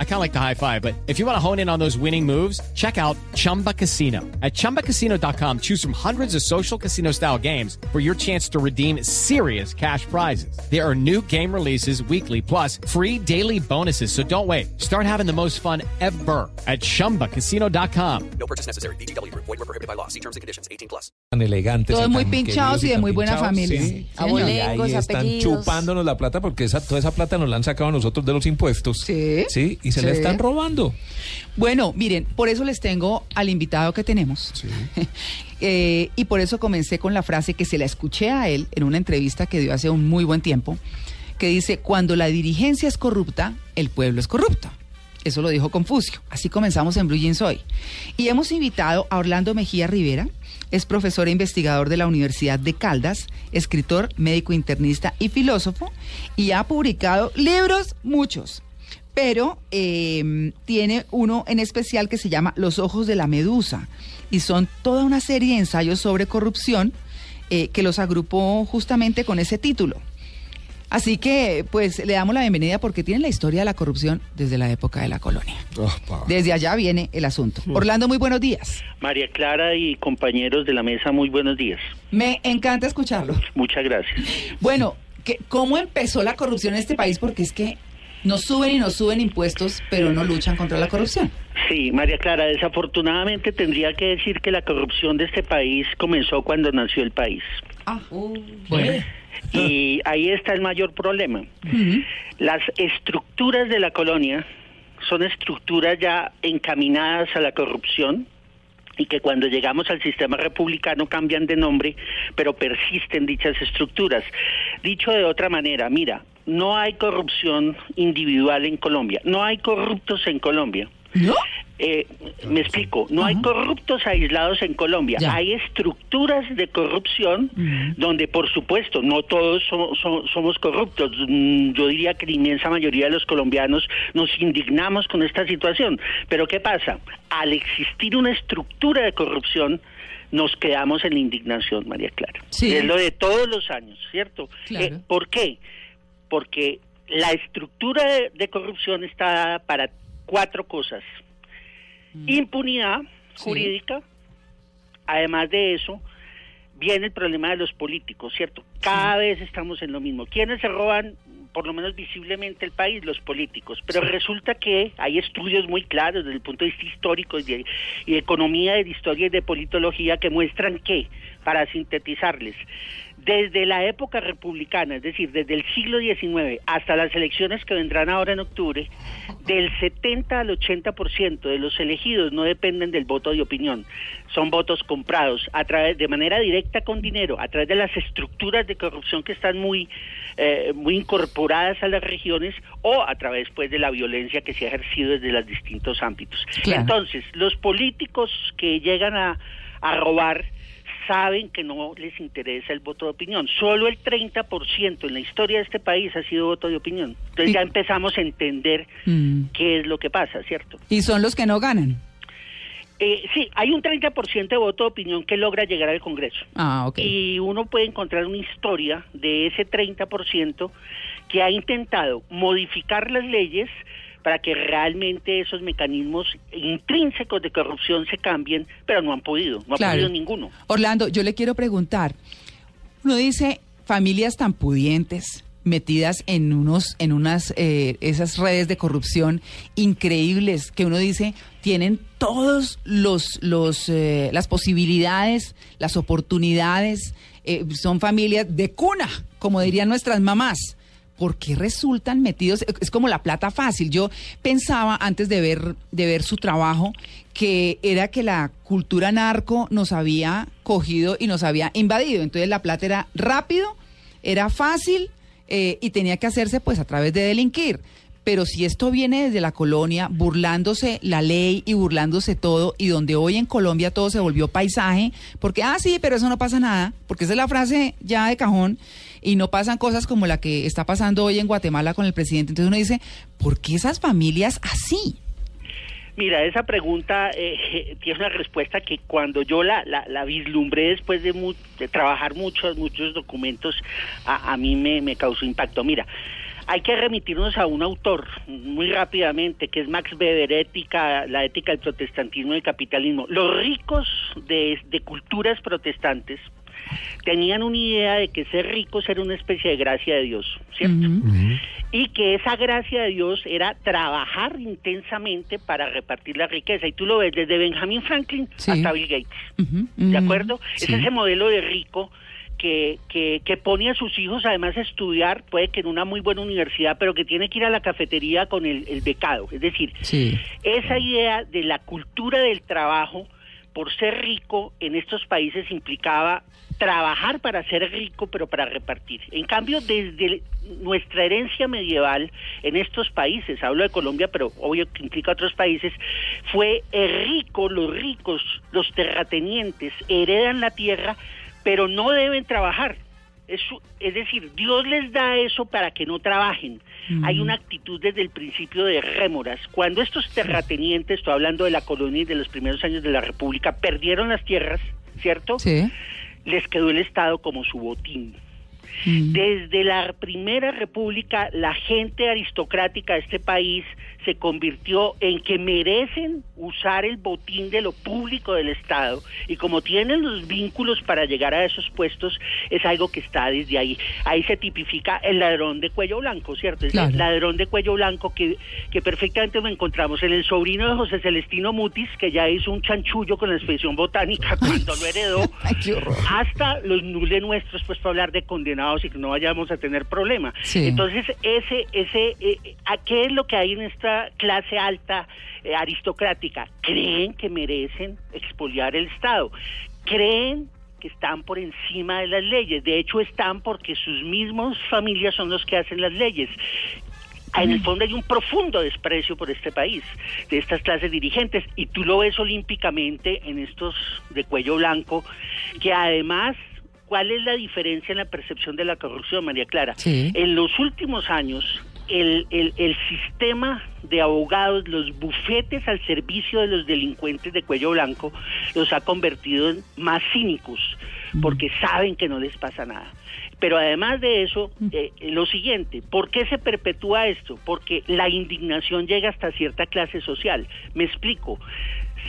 I kind of like the high five, but if you want to hone in on those winning moves, check out Chumba Casino. At ChumbaCasino.com, choose from hundreds of social casino style games for your chance to redeem serious cash prizes. There are new game releases weekly, plus free daily bonuses. So don't wait. Start having the most fun ever at ChumbaCasino.com. No purchase necessary. BGW. Void were prohibited by law. See terms and conditions. 18 plus. Tan elegantes. Todos muy tan pinchados y de muy buena familia. sí. Sí, Y ahí están apellidos. chupándonos la plata porque esa, toda esa plata nos la han sacado a nosotros de los impuestos. Sí. Sí, y se la Sí. están robando. Bueno, miren, por eso les tengo al invitado que tenemos. Eh, y por eso comencé con la frase que se la escuché a él en una entrevista que dio hace un muy buen tiempo, que dice, cuando la dirigencia es corrupta, el pueblo es corrupto. Eso lo dijo Confucio. Así comenzamos en Blue Jeans hoy. Y hemos invitado a Orlando Mejía Rivera, es profesor e investigador de la Universidad de Caldas, escritor, médico internista y filósofo, y ha publicado libros, muchos. Pero eh, tiene uno en especial que se llama Los Ojos de la Medusa, y son toda una serie de ensayos sobre corrupción eh, que los agrupó justamente con ese título. Así que, pues, le damos la bienvenida porque tienen la historia de la corrupción desde la época de la colonia. Desde allá viene el asunto. Orlando, muy buenos días. María Clara y compañeros de la mesa, muy buenos días. Me encanta escucharlo. Muchas gracias. Bueno, ¿qué- ¿cómo empezó la corrupción en este país? Porque es que nos suben y nos suben impuestos, pero no luchan contra la corrupción. Sí, María Clara, desafortunadamente tendría que decir que la corrupción de este país comenzó cuando nació el país. Ah, bueno. Y ahí está el mayor problema. Las estructuras de la colonia son estructuras ya encaminadas a la corrupción y que cuando llegamos al sistema republicano cambian de nombre, pero persisten dichas estructuras. Dicho de otra manera, mira, no hay corrupción individual en Colombia, no hay corruptos en Colombia. ¿No? Eh, me explico, no hay corruptos aislados en Colombia, Ya. hay estructuras de corrupción donde por supuesto no todos so- so- somos corruptos, Mm, yo diría que la inmensa mayoría de los colombianos nos indignamos con esta situación, pero ¿qué pasa? Al existir una estructura de corrupción, nos quedamos en la indignación, María Clara. Sí. Es lo de todos los años, ¿cierto? Claro. Eh, ¿Por qué? Porque la estructura de, de corrupción está dada para cuatro cosas. Impunidad Sí. jurídica, además de eso, viene el problema de los políticos, ¿cierto? Cada vez estamos en lo mismo. ¿Quiénes se roban, por lo menos visiblemente, el país? Los políticos. Pero resulta que hay estudios muy claros desde el punto de vista histórico y de, y de economía, de historia y de politología que muestran que, para sintetizarles, desde la época republicana, es decir, desde el siglo XIX hasta las elecciones que vendrán ahora en octubre, del 70 al 80% de los elegidos no dependen del voto de opinión, son votos comprados a través de manera directa con dinero, a través de las estructuras de corrupción que están muy eh, muy incorporadas a las regiones o a través pues de la violencia que se ha ejercido desde los distintos ámbitos. Claro. Entonces, los políticos que llegan a, a robar saben que no les interesa el voto de opinión. Solo el 30% en la historia de este país ha sido voto de opinión. Entonces Y- ya empezamos a entender Mm. qué es lo que pasa, ¿cierto? Y son los que no ganan. Eh, sí, hay un 30% de voto de opinión que logra llegar al Congreso. Ah, ok. Y uno puede encontrar una historia de ese 30% que ha intentado modificar las leyes para que realmente esos mecanismos intrínsecos de corrupción se cambien, pero no han podido, no ha podido ninguno. Orlando, yo le quiero preguntar. Uno dice familias tan pudientes metidas en unos en unas eh, esas redes de corrupción increíbles que uno dice tienen todos los los eh, las posibilidades las oportunidades eh, son familias de cuna como dirían nuestras mamás ¿Por qué resultan metidos? Es como la plata fácil. Yo pensaba antes de ver, de ver su trabajo que era que la cultura narco nos había cogido y nos había invadido. Entonces la plata era rápido, era fácil eh, y tenía que hacerse pues a través de delinquir. Pero si esto viene desde la colonia, burlándose la ley y burlándose todo, y donde hoy en Colombia todo se volvió paisaje, porque, ah, sí, pero eso no pasa nada, porque esa es la frase ya de cajón, y no pasan cosas como la que está pasando hoy en Guatemala con el presidente. Entonces uno dice, ¿por qué esas familias así? Mira, esa pregunta eh, tiene una respuesta que cuando yo la, la, la vislumbré después de, mu- de trabajar muchos, muchos documentos, a, a mí me, me causó impacto. Mira, hay que remitirnos a un autor muy rápidamente, que es Max Weber, ética, la ética del protestantismo y el capitalismo. Los ricos de, de culturas protestantes tenían una idea de que ser ricos era una especie de gracia de Dios, ¿cierto? y que esa gracia de Dios era trabajar intensamente para repartir la riqueza. Y tú lo ves desde Benjamin Franklin Sí. hasta Bill Gates. ¿De acuerdo? Sí. Es ese modelo de rico que, que, que pone a sus hijos además a estudiar, puede que en una muy buena universidad, pero que tiene que ir a la cafetería con el, el becado. Es decir, Sí. esa idea de la cultura del trabajo, por ser rico en estos países implicaba trabajar para ser rico, pero para repartir. En cambio, desde nuestra herencia medieval en estos países, hablo de Colombia, pero obvio que implica otros países, fue el rico, los ricos, los terratenientes heredan la tierra, pero no deben trabajar. Es, decir, Dios les da eso para que no trabajen. Hay una actitud desde el principio de rémoras. Cuando estos terratenientes, estoy hablando de la colonia y de los primeros años de la República, perdieron las tierras, ¿cierto? Sí. Les quedó el Estado como su botín. Mm. Desde la primera república, la gente aristocrática de este país se convirtió en que merecen usar el botín de lo público del Estado y como tienen los vínculos para llegar a esos puestos, es algo que está desde ahí. Ahí se tipifica el ladrón de cuello blanco, ¿cierto? Es Claro. el ladrón de cuello blanco que, que perfectamente lo encontramos en el sobrino de José Celestino Mutis, que ya hizo un chanchullo con la expedición botánica cuando lo heredó Ay, qué horror. hasta los nules nuestros, pues para hablar de condenados y que no vayamos a tener problema. Sí. Entonces, ese, ese, eh, ¿a qué es lo que hay en esta clase alta eh, aristocrática? Creen que merecen expoliar el Estado, creen que están por encima de las leyes, de hecho están porque sus mismos familias son los que hacen las leyes. En el fondo hay un profundo desprecio por este país, de estas clases dirigentes, y tú lo ves olímpicamente en estos de cuello blanco, que además, ¿cuál es la diferencia en la percepción de la corrupción, María Clara? Sí. En los últimos años, el, el, el sistema de abogados, los bufetes al servicio de los delincuentes de cuello blanco, los ha convertido en más cínicos, porque saben que no les pasa nada. Pero además de eso, eh, lo siguiente, ¿por qué se perpetúa esto? Porque la indignación llega hasta cierta clase social. Me explico.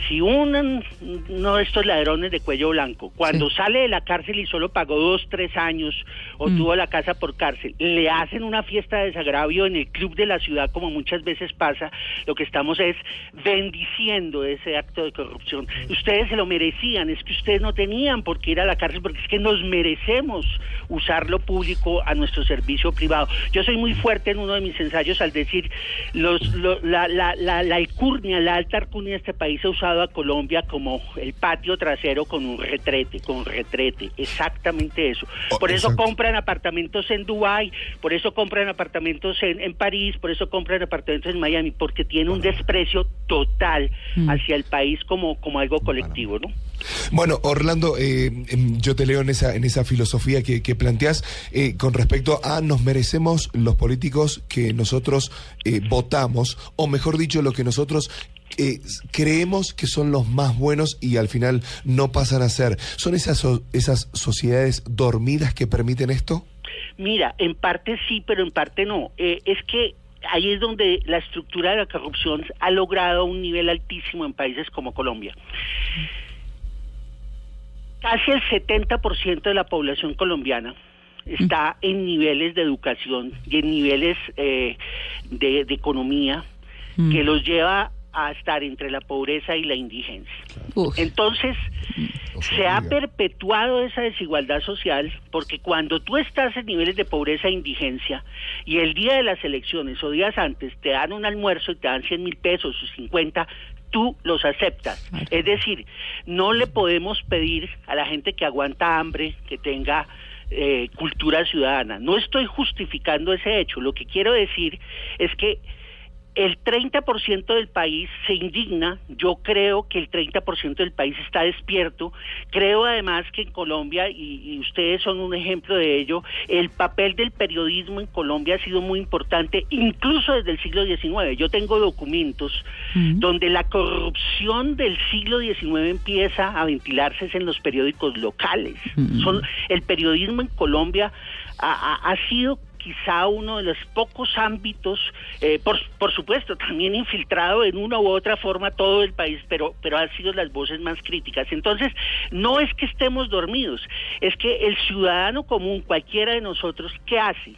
Si un- uno de estos ladrones de cuello blanco, cuando Sí. sale de la cárcel y solo pagó dos, tres años o Mm. tuvo la casa por cárcel, le hacen una fiesta de desagravio en el club de la ciudad, como muchas veces pasa, lo que estamos es bendiciendo ese acto de corrupción. Ustedes se lo merecían, es que ustedes no tenían por qué ir a la cárcel, porque es que nos merecemos usar lo público a nuestro servicio privado. Yo soy muy fuerte en uno de mis ensayos al decir, los, lo- la, la, la, la alcurnia, la alta alcurnia de este país ha usado a Colombia como el patio trasero con un retrete, con retrete, exactamente eso. Oh, Por eso exacto. compran apartamentos en Dubái, por eso compran apartamentos en, en París, por eso compran apartamentos en Miami, porque tiene un desprecio total hacia el país como, como algo colectivo, ¿no? Bueno, Orlando, eh, em, yo te leo en esa, en esa filosofía que, que planteas eh, con respecto a nos merecemos los políticos que nosotros eh, votamos, o mejor dicho, lo que nosotros eh, creemos que son los más buenos y al final no pasan a ser. ¿Son esas, esas sociedades dormidas que permiten esto? Mira, en parte sí, pero en parte no. Eh, es que ahí es donde la estructura de la corrupción ha logrado un nivel altísimo en países como Colombia. Casi el 70% de la población colombiana está en niveles de educación y en niveles eh, de, de economía que los lleva a estar entre la pobreza y la indigencia. Uf. Entonces, se ha perpetuado esa desigualdad social porque cuando tú estás en niveles de pobreza e indigencia y el día de las elecciones o días antes te dan un almuerzo y te dan 100 mil pesos o 50, tú los aceptas. Es decir, no le podemos pedir a la gente que aguanta hambre que tenga eh, cultura ciudadana. No estoy justificando ese hecho. Lo que quiero decir es que el 30% del país se indigna, yo creo que el 30% del país está despierto, creo además que en Colombia, y, y, ustedes son un ejemplo de ello, el papel del periodismo en Colombia ha sido muy importante, incluso desde el siglo XIX. Yo tengo documentos donde la corrupción del siglo XIX empieza a ventilarse en los periódicos locales. Son, el periodismo en Colombia ha, ha, ha sido quizá uno de los pocos ámbitos, eh, por, por supuesto, también infiltrado en una u otra forma todo el país, pero, pero han sido las voces más críticas. Entonces, no es que estemos dormidos, es que el ciudadano común, cualquiera de nosotros, ¿qué hace?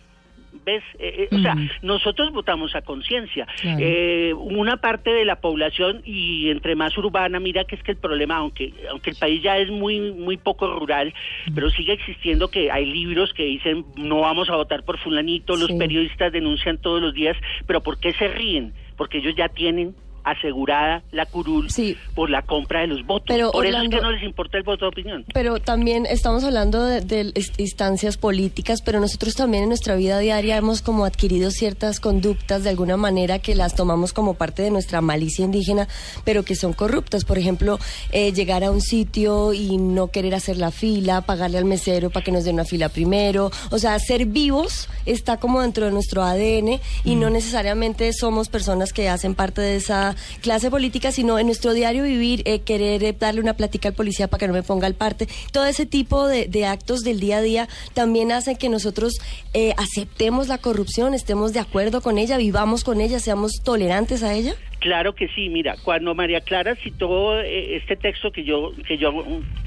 ¿Ves? Eh, eh, o sea, nosotros votamos a conciencia. Claro. Eh, una parte de la población, y entre más urbana, mira que es que el problema, aunque, aunque el país ya es muy, muy poco rural, pero sigue existiendo que hay libros que dicen no vamos a votar por fulanito, los periodistas denuncian todos los días, pero ¿por qué se ríen? Porque ellos ya tienen asegurada la curul Sí. por la compra de los votos. Pero, por eso es Orlando- que no les importa el voto de opinión. Pero también estamos hablando de, de instancias políticas, pero nosotros también en nuestra vida diaria hemos como adquirido ciertas conductas de alguna manera que las tomamos como parte de nuestra malicia indígena, pero que son corruptas. Por ejemplo, eh, llegar a un sitio y no querer hacer la fila, pagarle al mesero para que nos dé una fila primero. O sea, ser vivos está como dentro de nuestro ADN y no necesariamente somos personas que hacen parte de esa clase política, sino en nuestro diario vivir, eh, querer eh, darle una plática al policía para que no me ponga al parte. Todo ese tipo de, de actos del día a día también hacen que nosotros eh, aceptemos la corrupción, estemos de acuerdo con ella, vivamos con ella, seamos tolerantes a ella. Claro que sí, mira, cuando María Clara citó eh, este texto que yo que yo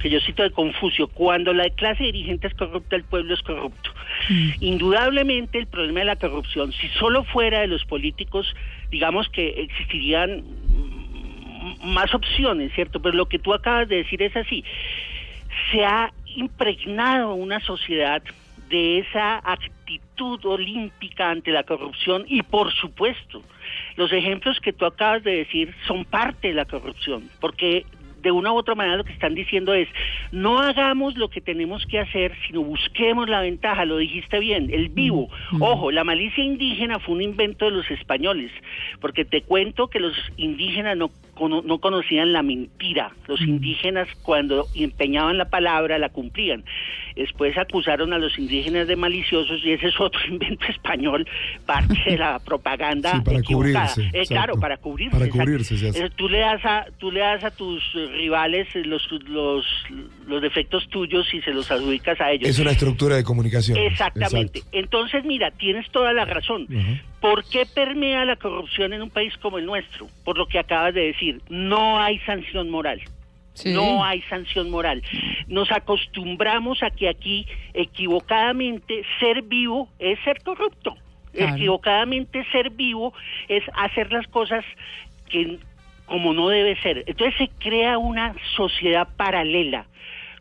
que yo cito de Confucio, cuando la clase dirigente es corrupta, el pueblo es corrupto. Indudablemente el problema de la corrupción, si solo fuera de los políticos, digamos que existirían mm, más opciones, ¿cierto? Pero lo que tú acabas de decir es así. Se ha impregnado una sociedad de esa actitud olímpica ante la corrupción y por supuesto los ejemplos que tú acabas de decir son parte de la corrupción porque de una u otra manera lo que están diciendo es no hagamos lo que tenemos que hacer sino busquemos la ventaja lo dijiste bien el vivo. Ojo la malicia indígena fue un invento de los españoles porque te cuento que los indígenas no no conocían la mentira. Los indígenas cuando empeñaban la palabra la cumplían. Después acusaron a los indígenas de maliciosos y ese es otro invento español, parte de la propaganda Sí, para equivocada. cubrirse, Eh, claro, para cubrirse. Para cubrirse se. Eh, Tú le das a tú le das a tus rivales eh, los los los defectos tuyos y se los adjudicas a ellos. Es una estructura de comunicación. Exactamente. Exacto. Entonces, mira, tienes toda la razón. ¿Por qué permea la corrupción en un país como el nuestro? Por lo que acabas de decir, no hay sanción moral. Sí. No hay sanción moral. Nos acostumbramos a que aquí, equivocadamente, ser vivo es ser corrupto. Claro. Equivocadamente ser vivo es hacer las cosas que como no debe ser. Entonces se crea una sociedad paralela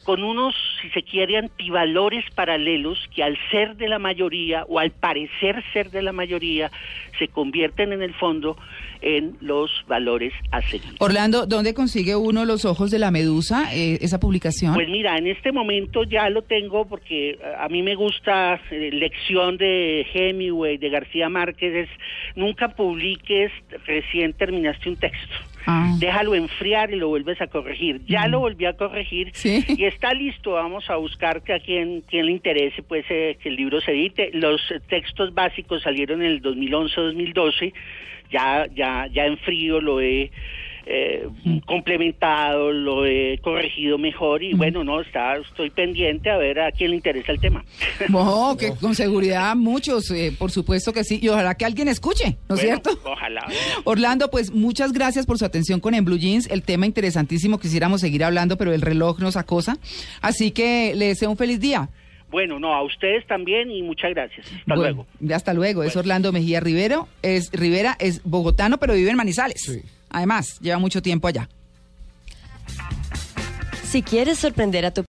con unos, si se quiere, antivalores paralelos que al ser de la mayoría o al parecer ser de la mayoría se convierten en el fondo en los valores a seguir. Orlando, ¿dónde consigue uno los ojos de la medusa, eh, esa publicación? Pues mira, en este momento ya lo tengo porque eh, a mí me gusta eh, lección de Hemingway, de García Márquez, es nunca publiques, recién terminaste un texto. Ah. Déjalo enfriar y lo vuelves a corregir. Ya lo volví a corregir Sí. y está listo. Vamos a buscar que a quien, quien le interese pues eh, que el libro se edite. Los textos básicos salieron en el 2011-2012. Ya, ya, ya en frío lo he eh, complementado, lo he corregido mejor y bueno, no, está, estoy pendiente a ver a quién le interesa el tema. No, que con seguridad muchos, eh, por supuesto que sí, y ojalá que alguien escuche, ¿no es Bueno, cierto? Ojalá. Orlando, pues muchas gracias por su atención con En Blue Jeans, el tema interesantísimo, quisiéramos seguir hablando, pero el reloj nos acosa, así que le deseo un feliz día. Bueno, no, a ustedes también y muchas gracias. Hasta Bueno, luego. Hasta luego, es. Orlando Mejía Rivero, es Rivera, es bogotano, pero vive en Manizales. Sí. Además, lleva mucho tiempo allá. Si quieres sorprender a tu